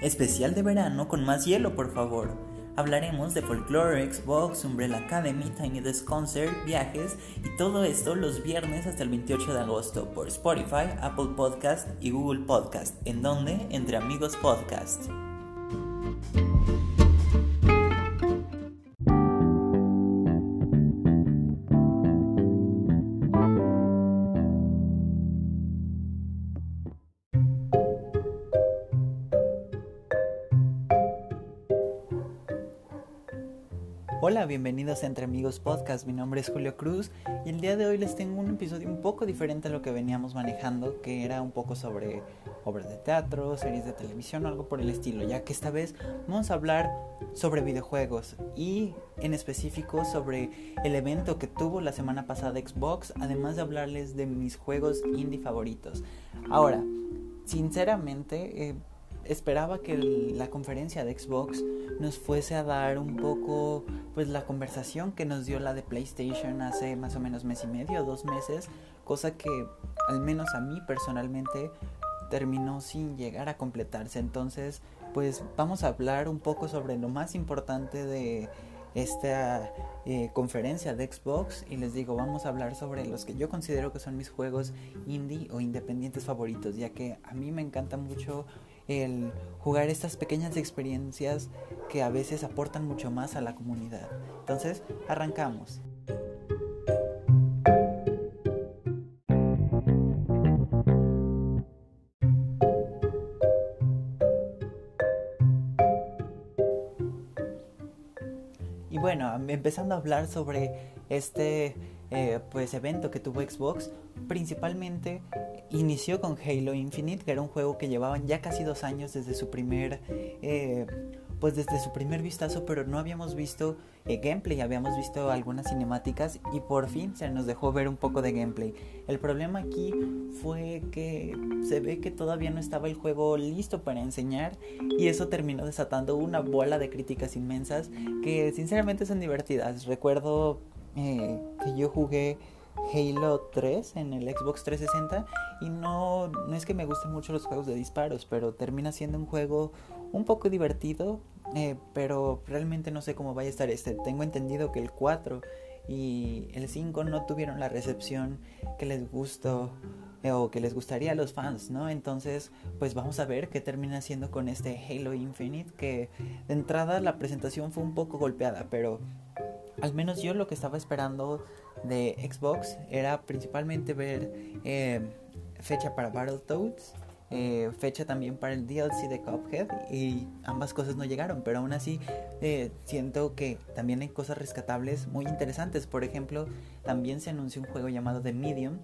Especial de verano con más hielo, por favor. Hablaremos de folklore, Xbox, Umbrella Academy, Tiny Desk Concert, viajes y todo esto los viernes hasta el 28 de agosto por Spotify, Apple Podcast y Google Podcast, en donde entre amigos podcast. Bienvenidos a Entre Amigos Podcast. Mi nombre es Julio Cruz y el día de hoy les tengo un episodio un poco diferente a lo que veníamos manejando, que era un poco sobre obras de teatro, series de televisión o algo por el estilo, ya que esta vez vamos a hablar sobre videojuegos y en específico sobre el evento que tuvo la semana pasada Xbox, además de hablarles de mis juegos indie favoritos. Ahora, sinceramente, eh, esperaba que la conferencia de Xbox nos fuese a dar un poco pues la conversación que nos dio la de PlayStation hace más o menos mes y medio, dos meses, cosa que al menos a mí personalmente terminó sin llegar a completarse. Entonces, pues vamos a hablar un poco sobre lo más importante de esta eh, conferencia de Xbox y les digo, vamos a hablar sobre los que yo considero que son mis juegos indie o independientes favoritos, ya que a mí me encanta mucho el jugar estas pequeñas experiencias que a veces aportan mucho más a la comunidad. Entonces, arrancamos. Y bueno, empezando a hablar sobre este eh, pues evento que tuvo Xbox, principalmente inició con Halo Infinite, que era un juego que llevaban ya casi dos años desde su primer, eh, pues desde su primer vistazo, pero no habíamos visto eh, gameplay, habíamos visto algunas cinemáticas y por fin se nos dejó ver un poco de gameplay. El problema aquí fue que se ve que todavía no estaba el juego listo para enseñar y eso terminó desatando una bola de críticas inmensas que sinceramente son divertidas. Recuerdo eh, que yo jugué Halo 3 en el Xbox 360 y no, no es que me gusten mucho los juegos de disparos, pero termina siendo un juego un poco divertido, eh, pero realmente no sé cómo vaya a estar este. Tengo entendido que el 4 y el 5 no tuvieron la recepción que les gustó eh, o que les gustaría a los fans, ¿no? Entonces, pues vamos a ver qué termina haciendo con este Halo Infinite, que de entrada la presentación fue un poco golpeada, pero al menos yo lo que estaba esperando de Xbox era principalmente ver eh, fecha para Battletoads, eh, fecha también para el DLC de Cuphead y ambas cosas no llegaron, pero aún así eh, siento que también hay cosas rescatables muy interesantes. Por ejemplo, también se anunció un juego llamado The Medium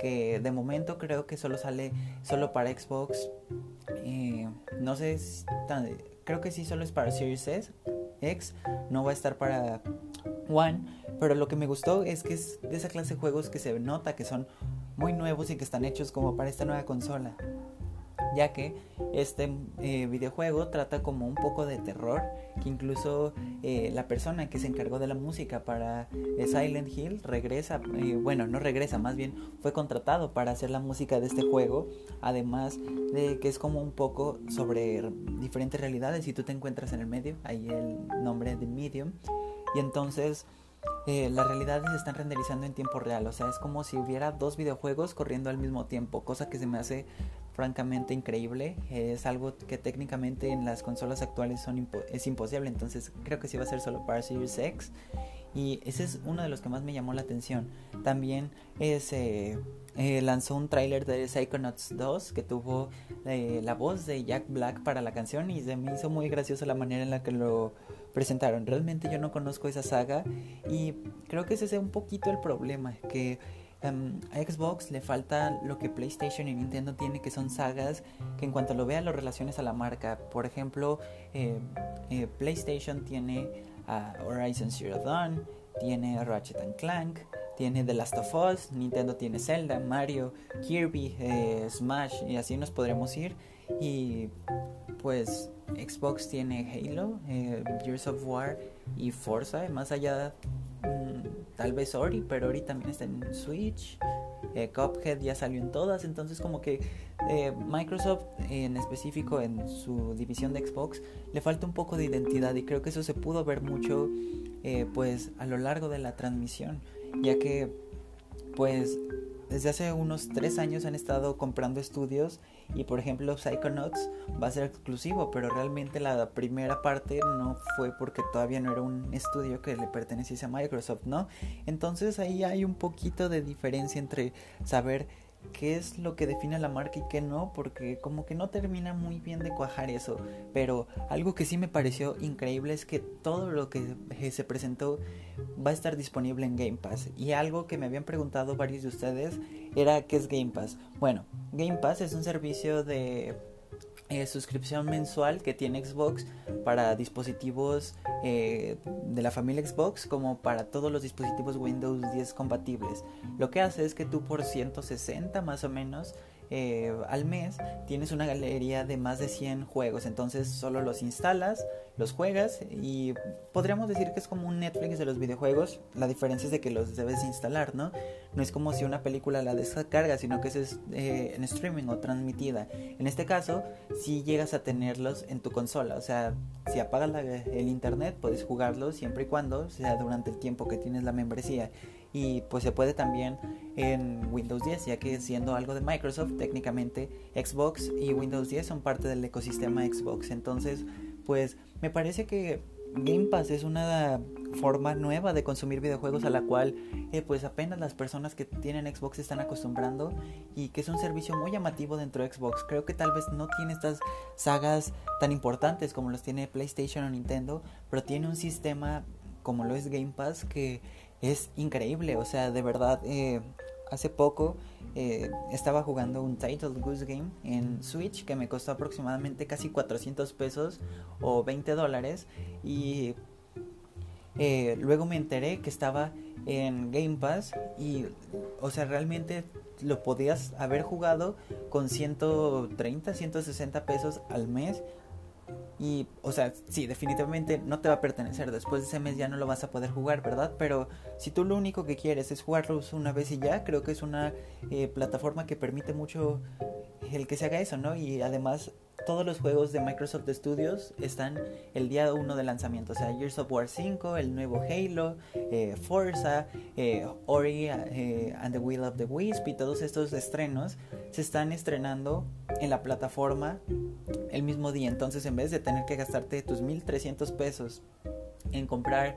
que de momento creo que solo sale solo para Xbox. no sé, creo que sí solo es para Series X, no va a estar para One, pero lo que me gustó es que es de esa clase de juegos que se nota que son muy nuevos y que están hechos como para esta nueva consola. Ya que este eh, videojuego trata como un poco de terror, que incluso eh, la persona que se encargó de la música para eh, Silent Hill regresa, bueno, no regresa, más bien fue contratado para hacer la música de este juego, además de que es como un poco sobre diferentes realidades y tú te encuentras en el medio, ahí el nombre de Medium, y entonces eh, las realidades se están renderizando en tiempo real. O sea, es como si hubiera dos videojuegos corriendo al mismo tiempo, cosa que se me hace francamente increíble. es algo que técnicamente en las consolas actuales son es imposible. Entonces creo que sí va a ser solo para Series X. Y ese es uno de los que más me llamó la atención. También es, eh, eh, lanzó un tráiler de Psychonauts 2 que tuvo la voz de Jack Black para la canción y se me hizo muy graciosa la manera en la que lo presentaron. Realmente yo no conozco esa saga y creo que ese es un poquito el problema, que em, a Xbox le falta lo que PlayStation y Nintendo tiene, que son sagas que en cuanto lo vea lo relaciones a la marca. Por ejemplo, eh, eh, PlayStation tiene Horizon Zero Dawn, tiene Ratchet and Clank, tiene The Last of Us, Nintendo tiene Zelda, Mario, Kirby, eh, Smash y así nos podremos ir. Y pues Xbox tiene Halo, eh, Gears of War y Forza, más allá mm, tal vez Ori, pero Ori también está en Switch eh, Cuphead ya salió en todas, entonces como que eh, Microsoft en específico en su división de Xbox le falta un poco de identidad y creo que eso se pudo ver mucho eh, pues a lo largo de la transmisión, ya que pues desde hace unos tres años han estado comprando estudios y por ejemplo Psychonauts va a ser exclusivo, pero realmente la primera parte no fue porque todavía no era un estudio que le perteneciese a Microsoft, ¿no? Entonces ahí hay un poquito de diferencia entre saber qué es lo que define la marca y qué no, porque como que no termina muy bien de cuajar eso. Pero algo que sí me pareció increíble es que todo lo que se presentó va a estar disponible en Game Pass. Y algo que me habían preguntado varios de ustedes era qué es Game Pass. Bueno, Game Pass es un servicio de eh, suscripción mensual que tiene Xbox para dispositivos eh, de la familia Xbox como para todos los dispositivos Windows 10 compatibles. Lo que hace es que tú por 160 más o menos eh, al mes tienes una galería de más de 100 juegos. Entonces solo los instalas, los juegas y podríamos decir que es como un Netflix de los videojuegos. La diferencia es de que los debes instalar, ¿no? No es como si una película la descarga, sino que es eh, en streaming o transmitida. En este caso, si llegas a tenerlos en tu consola. O sea, si apagas el internet, puedes jugarlos siempre y cuando sea durante el tiempo que tienes la membresía y pues se puede también en Windows 10, ya que siendo algo de Microsoft, técnicamente Xbox y Windows 10 son parte del ecosistema Xbox. Entonces, pues me parece que Game Pass es una forma nueva de consumir videojuegos a la cual eh, pues apenas las personas que tienen Xbox están acostumbrando y que es un servicio muy llamativo dentro de Xbox. Creo que tal vez no tiene estas sagas tan importantes como los tiene PlayStation o Nintendo, pero tiene un sistema como lo es Game Pass que es increíble. O sea, de verdad, eh, hace poco eh, estaba jugando un Title Goose Game en Switch que me costó aproximadamente casi 400 pesos o 20 dólares. Y eh, luego me enteré que estaba en Game Pass y, o sea, realmente lo podías haber jugado con 130, 160 pesos al mes y, o sea, sí, definitivamente no te va a pertenecer. Después de ese mes ya no lo vas a poder jugar, ¿verdad? Pero si tú lo único que quieres es jugarlo una vez y ya, creo que es una eh, plataforma que permite mucho el que se haga eso, ¿no? Y además todos los juegos de Microsoft Studios están el día 1 de lanzamiento. O sea, Gears of War 5, el nuevo Halo, eh, Forza, eh, Ori eh, and the Will of the Wisp y todos estos estrenos se están estrenando en la plataforma el mismo día. Entonces, en vez de tener que gastarte tus 1300 pesos en comprar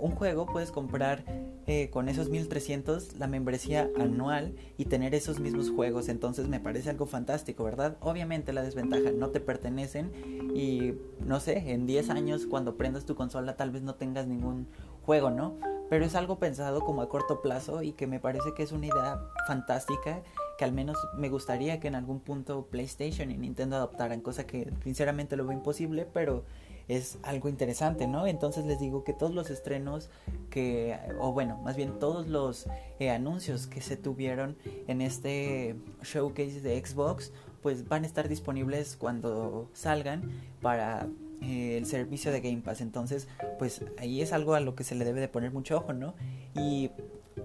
un juego, puedes comprar eh, con esos 1300 la membresía anual y tener esos mismos juegos. Entonces me parece algo fantástico, ¿verdad? Obviamente la desventaja no te pertenecen y no sé, en 10 años cuando prendas tu consola tal vez no tengas ningún juego, ¿no? Pero es algo pensado como a corto plazo y que me parece que es una idea fantástica que al menos me gustaría que en algún punto PlayStation y Nintendo adoptaran, cosa que sinceramente lo veo imposible, pero es algo interesante, ¿no? Entonces les digo que todos los estrenos que, o bueno, más bien todos los eh, anuncios que se tuvieron en este showcase de Xbox, pues van a estar disponibles cuando salgan para eh, el servicio de Game Pass. Entonces, pues ahí es algo a lo que se le debe de poner mucho ojo, ¿no? Y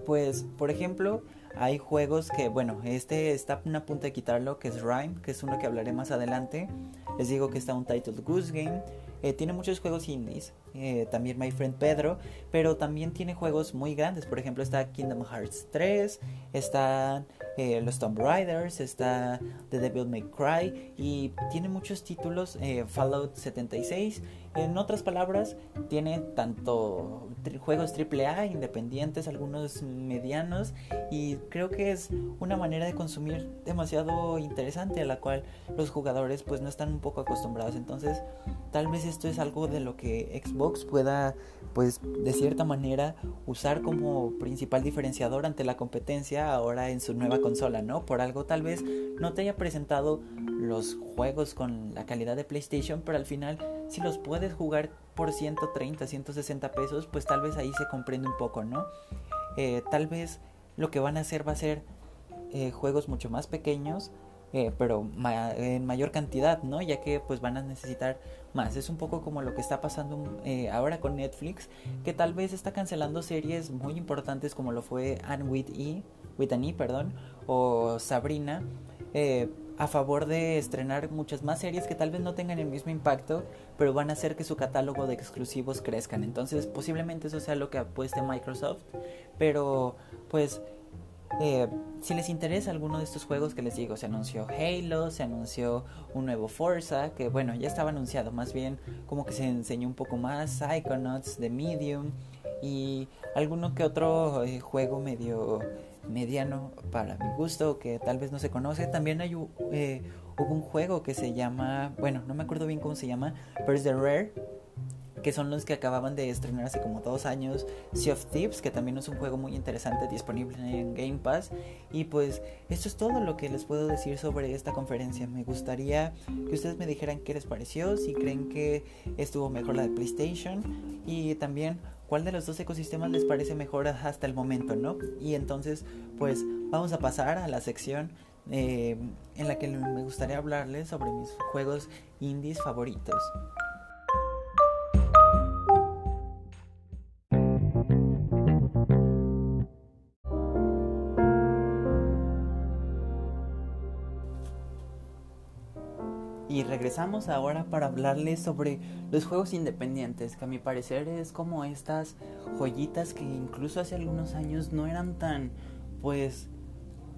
pues, por ejemplo, hay juegos que, bueno, este está a punto de quitarlo, que es Rhyme, que es uno que hablaré más adelante. Les digo que está un Title Goose Game. Eh, tiene muchos juegos indies, eh, también My Friend Pedro, pero también tiene juegos muy grandes. Por ejemplo, está Kingdom Hearts 3, están eh, los Tomb Raiders, está The Devil May Cry y tiene muchos títulos, Fallout 76. En otras palabras, tiene tanto juegos AAA, independientes, algunos medianos y creo que es una manera de consumir demasiado interesante a la cual los jugadores pues no están un poco acostumbrados. Entonces, tal vez esto es algo de lo que Xbox pueda pues de cierta manera usar como principal diferenciador ante la competencia ahora en su nueva consola, ¿no? Por algo tal vez no te haya presentado los juegos con la calidad de PlayStation, pero al final si los puedes jugar por 130, 160 pesos, pues tal vez ahí se comprende un poco, ¿no? Eh, tal vez lo que van a hacer va a ser eh, juegos mucho más pequeños, eh, pero en mayor cantidad, ¿no? Ya que pues van a necesitar más. Es un poco como lo que está pasando ahora con Netflix, que tal vez está cancelando series muy importantes como lo fue Anne with E Whitney, perdón, o Sabrina, a favor de estrenar muchas más series que tal vez no tengan el mismo impacto, pero van a hacer que su catálogo de exclusivos crezcan. Entonces, posiblemente eso sea lo que apueste Microsoft, pero pues eh, si les interesa alguno de estos juegos que les digo, se anunció Halo, se anunció un nuevo Forza, que bueno, ya estaba anunciado, más bien como que se enseñó un poco más, Psychonauts, The Medium y alguno que otro eh, juego medio mediano para mi gusto que tal vez no se conoce. También hay eh, hubo un juego que se llama, bueno, no me acuerdo bien cómo se llama, pero es de Rare que son los que acababan de estrenar hace como dos años Sea of Thieves, que también es un juego muy interesante disponible en Game Pass. Y pues esto es todo lo que les puedo decir sobre esta conferencia. Me gustaría que ustedes me dijeran qué les pareció, si creen que estuvo mejor la de PlayStation y también cuál de los dos ecosistemas les parece mejor hasta el momento, ¿no? Y entonces pues vamos a pasar a la sección eh, en la que me gustaría hablarles sobre mis juegos indies favoritos. Y regresamos ahora para hablarles sobre los juegos independientes, que a mi parecer es como estas joyitas que incluso hace algunos años no eran tan, pues,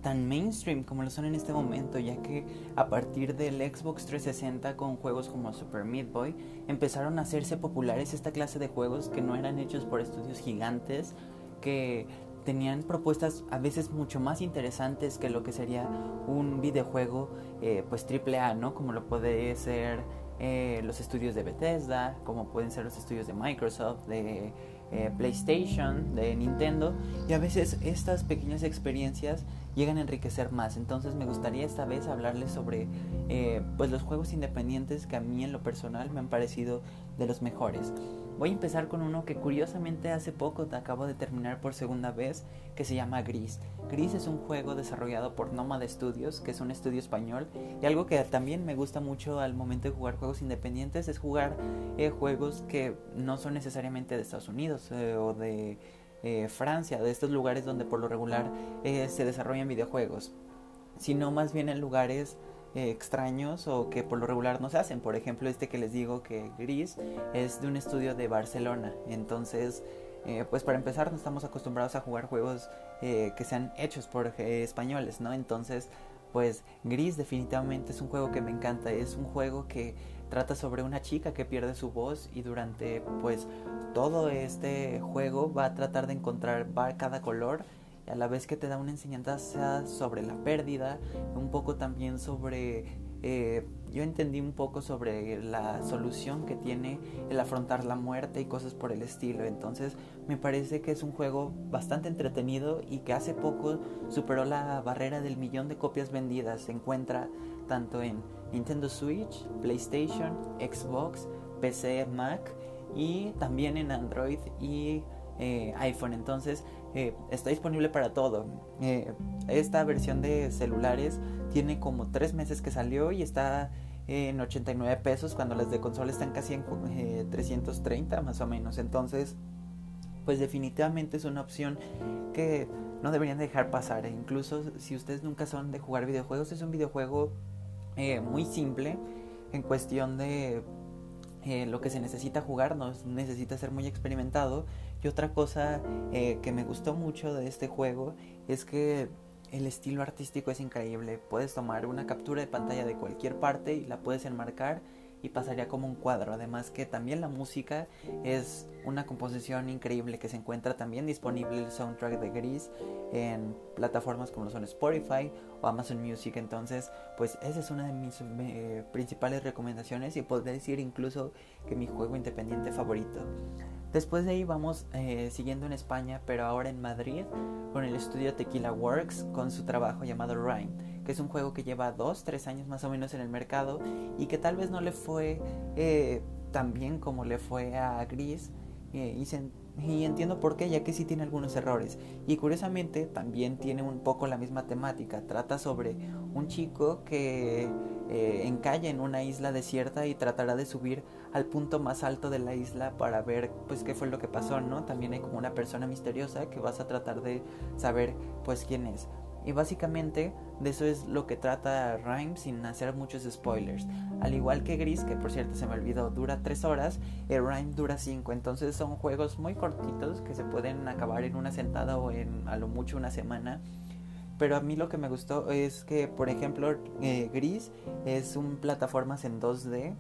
tan mainstream como lo son en este momento, ya que a partir del Xbox 360 con juegos como Super Meat Boy empezaron a hacerse populares esta clase de juegos que no eran hechos por estudios gigantes, que tenían propuestas a veces mucho más interesantes que lo que sería un videojuego eh, pues triple A, ¿no? Como lo puede ser eh, los estudios de Bethesda, como pueden ser los estudios de Microsoft, de eh, PlayStation, de Nintendo, y a veces estas pequeñas experiencias llegan a enriquecer más. Entonces me gustaría esta vez hablarles sobre pues los juegos independientes que a mí en lo personal me han parecido de los mejores. Voy a empezar con uno que curiosamente hace poco acabo de terminar por segunda vez, que se llama Gris. Gris es un juego desarrollado por Nomad Studios, que es un estudio español, y algo que también me gusta mucho al momento de jugar juegos independientes es jugar eh, juegos que no son necesariamente de Estados Unidos eh, o de eh, Francia, de estos lugares donde por lo regular se desarrollan videojuegos, sino más bien en lugares eh, extraños o que por lo regular no se hacen. Por ejemplo, este que les digo que Gris es de un estudio de Barcelona. Entonces, eh, pues para empezar no estamos acostumbrados a jugar juegos eh, que sean hechos por españoles, ¿no? Entonces, pues Gris definitivamente es un juego que me encanta. Es un juego que trata sobre una chica que pierde su voz y durante pues todo este juego va a tratar de encontrar cada color y a la vez que te da una enseñanza sobre la pérdida, un poco también sobre... Eh, yo entendí un poco sobre la solución que tiene el afrontar la muerte y cosas por el estilo. Entonces me parece que es un juego bastante entretenido y que hace poco superó la barrera del millón de copias vendidas. Se encuentra tanto en Nintendo Switch, PlayStation, Xbox, PC, Mac y también en Android y eh, iPhone. Entonces eh, está disponible para todo. Eh, esta versión de celulares tiene como 3 meses que salió y está en 89 pesos cuando las de consola están casi en 330 más o menos. Entonces, pues definitivamente es una opción que no deberían dejar pasar. E incluso si ustedes nunca son de jugar videojuegos, es un videojuego muy simple en cuestión de lo que se necesita jugar, no necesita ser muy experimentado y otra cosa eh, que me gustó mucho de este juego es que el estilo artístico es increíble. Puedes tomar una captura de pantalla de cualquier parte y la puedes enmarcar y pasaría como un cuadro. Además que también la música es una composición increíble que se encuentra también disponible el soundtrack de Gris en plataformas como son Spotify o Amazon Music. Entonces, pues esa es una de mis principales recomendaciones y podría decir incluso que mi juego independiente favorito. Después de ahí vamos eh, siguiendo en España, pero ahora en Madrid, con el estudio Tequila Works, con su trabajo llamado Rhyme, que es un juego que lleva dos, tres años más o menos en el mercado y que tal vez no le fue eh, tan bien como le fue a Gris. Eh, y y entiendo por qué, ya que sí tiene algunos errores. Y curiosamente también tiene un poco la misma temática. Trata sobre un chico que eh, encalla en una isla desierta y tratará de subir al punto más alto de la isla para ver pues qué fue lo que pasó, ¿no? También hay como una persona misteriosa que vas a tratar de saber pues quién es. Y básicamente de eso es lo que trata Rhyme sin hacer muchos spoilers. Al igual que Gris, que por cierto se me olvidó, dura 3 horas, el Rhyme dura 5. Entonces son juegos muy cortitos que se pueden acabar en una sentada o en a lo mucho una semana. Pero a mí lo que me gustó es que, por ejemplo, eh, Gris es un plataformas en 2D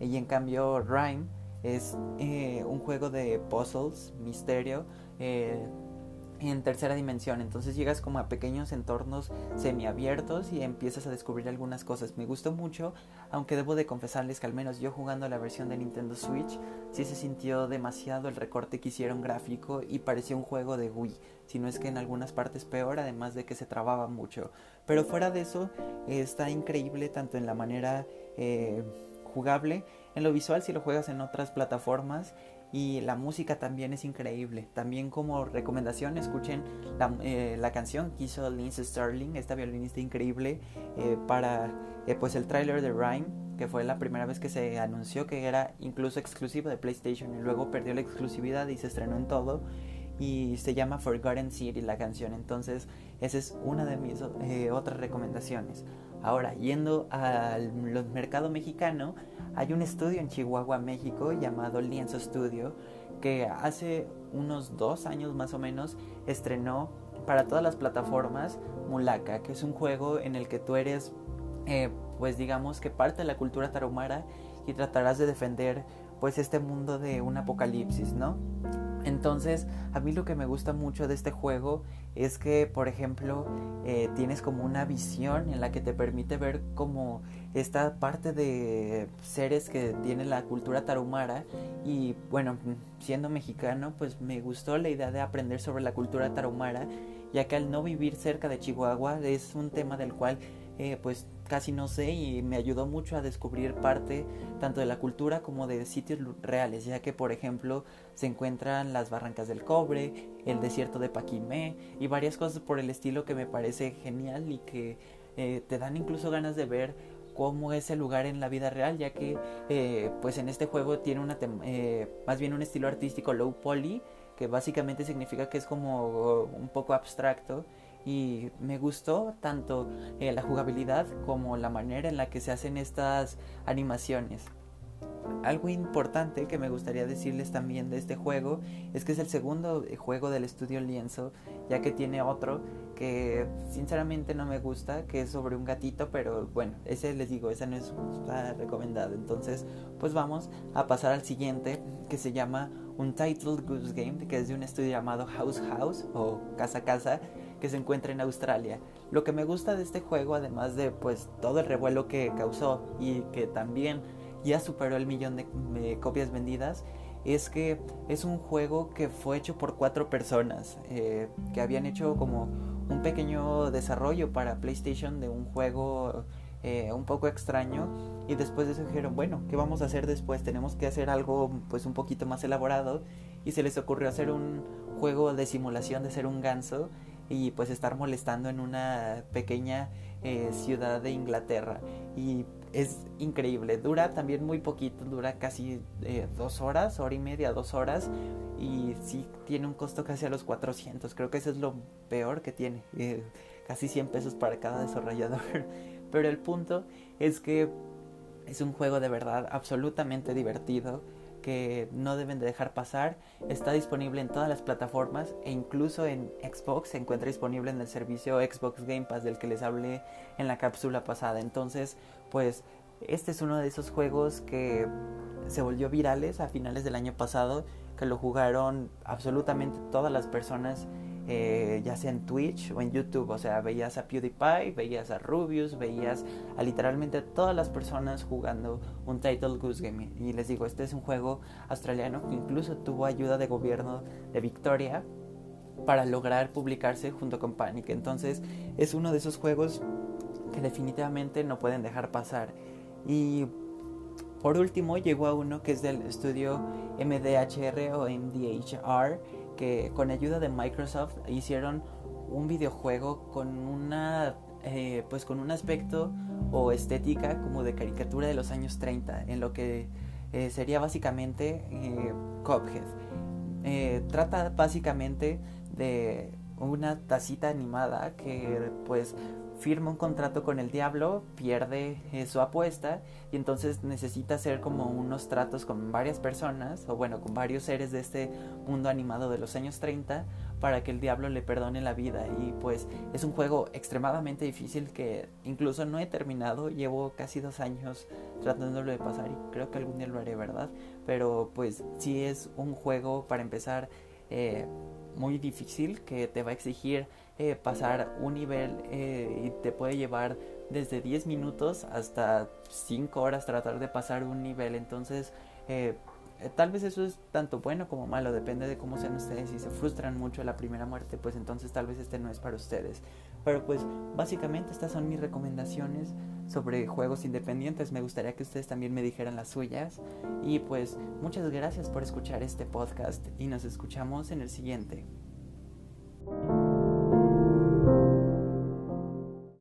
y en cambio Rhyme es eh, un juego de puzzles, misterio. Eh, en tercera dimensión. Entonces llegas como a pequeños entornos semiabiertos y empiezas a descubrir algunas cosas. Me gustó mucho, aunque debo de confesarles que al menos yo jugando la versión de Nintendo Switch, sí se sintió demasiado el recorte que hicieron gráfico y parecía un juego de Wii. Si no es que en algunas partes peor, además de que se trababa mucho. Pero fuera de eso, está increíble tanto en la manera eh, jugable, en lo visual si lo juegas en otras plataformas y la música también es increíble. También como recomendación escuchen la, eh, la canción que hizo Lindsay Sterling, esta violinista increíble, eh, para eh, pues el tráiler de Rhyme, que fue la primera vez que se anunció que era incluso exclusivo de PlayStation y luego perdió la exclusividad y se estrenó en todo. Y se llama Forgotten City la canción, entonces esa es una de mis otras recomendaciones. Ahora, yendo al mercado mexicano, hay un estudio en Chihuahua, México, llamado Lienzo Studio, que hace unos dos años más o menos estrenó para todas las plataformas Mulaka, que es un juego en el que tú eres, eh, pues digamos que parte de la cultura tarahumara y tratarás de defender pues este mundo de un apocalipsis, ¿no? Entonces, a mí lo que me gusta mucho de este juego es que, por ejemplo, eh, tienes como una visión en la que te permite ver como esta parte de seres que tiene la cultura tarahumara. Y bueno, siendo mexicano, pues me gustó la idea de aprender sobre la cultura tarahumara, ya que al no vivir cerca de Chihuahua es un tema del cual eh, pues casi no sé y me ayudó mucho a descubrir parte tanto de la cultura como de sitios reales, ya que por ejemplo se encuentran las barrancas del cobre, el desierto de Paquimé y varias cosas por el estilo que me parece genial y que eh, te dan incluso ganas de ver cómo es el lugar en la vida real, ya que eh, pues en este juego tiene una más bien un estilo artístico low poly, que básicamente significa que es como un poco abstracto y me gustó tanto eh, la jugabilidad como la manera en la que se hacen estas animaciones. Algo importante que me gustaría decirles también de este juego es que es el segundo juego del estudio Lienzo, ya que tiene otro que sinceramente no me gusta, que es sobre un gatito, pero bueno, ese les digo, ese no es recomendado. Entonces, pues vamos a pasar al siguiente, que se llama Untitled Goose Game, que es de un estudio llamado House House o Casa Casa que se encuentra en Australia. Lo que me gusta de este juego, además de pues todo el revuelo que causó y que también ya superó el millón de, copias vendidas, es que es un juego que fue hecho por cuatro personas eh, que habían hecho como un pequeño desarrollo para PlayStation de un juego eh, un poco extraño y después de eso dijeron bueno qué vamos a hacer después tenemos que hacer algo pues un poquito más elaborado y se les ocurrió hacer un juego de simulación de ser un ganso y pues estar molestando en una pequeña eh, ciudad de Inglaterra. Y es increíble. Dura también muy poquito dura casi eh, dos horas hora y media dos horas. Y sí tiene un costo casi a los 400 creo que eso es lo peor que tiene eh, casi 100 pesos para cada desarrollador. Pero el punto es que es un juego de verdad absolutamente divertido que no deben de dejar pasar. Está disponible en todas las plataformas e incluso en Xbox se encuentra disponible en el servicio Xbox Game Pass del que les hablé en la cápsula pasada. Entonces, pues este es uno de esos juegos que se volvió virales a finales del año pasado, que lo jugaron absolutamente todas las personas eh, ya sea en Twitch o en YouTube. O sea, veías a PewDiePie, veías a Rubius, veías a literalmente todas las personas jugando un Title Goose Game. Y les digo, este es un juego australiano que incluso tuvo ayuda de gobierno de Victoria para lograr publicarse junto con Panic. Entonces, es uno de esos juegos que definitivamente no pueden dejar pasar. Y Por último, llegó a uno que es del estudio MDHR o MDHR, que con ayuda de Microsoft hicieron un videojuego con una eh, pues con un aspecto o estética como de caricatura de los años 30 en lo que eh, sería básicamente eh, Cuphead. Trata básicamente de una tacita animada que pues firma un contrato con el diablo, pierde su apuesta y entonces necesita hacer como unos tratos con varias personas, o bueno, con varios seres de este mundo animado de los años 30 para que el diablo le perdone la vida. Y pues es un juego extremadamente difícil que incluso no he terminado, llevo casi dos años tratándolo de pasar y creo que algún día lo haré, ¿verdad? Pero pues sí es un juego para empezar eh, muy difícil que te va a exigir eh, pasar un nivel eh, y te puede llevar desde 10 minutos hasta 5 horas tratar de pasar un nivel. Entonces, eh, tal vez eso es tanto bueno como malo, depende de cómo sean ustedes. Si se frustran mucho la primera muerte, pues entonces tal vez este no es para ustedes. Pero pues básicamente estas son mis recomendaciones sobre juegos independientes. Me gustaría que ustedes también me dijeran las suyas. Y pues muchas gracias por escuchar este podcast y nos escuchamos en el siguiente.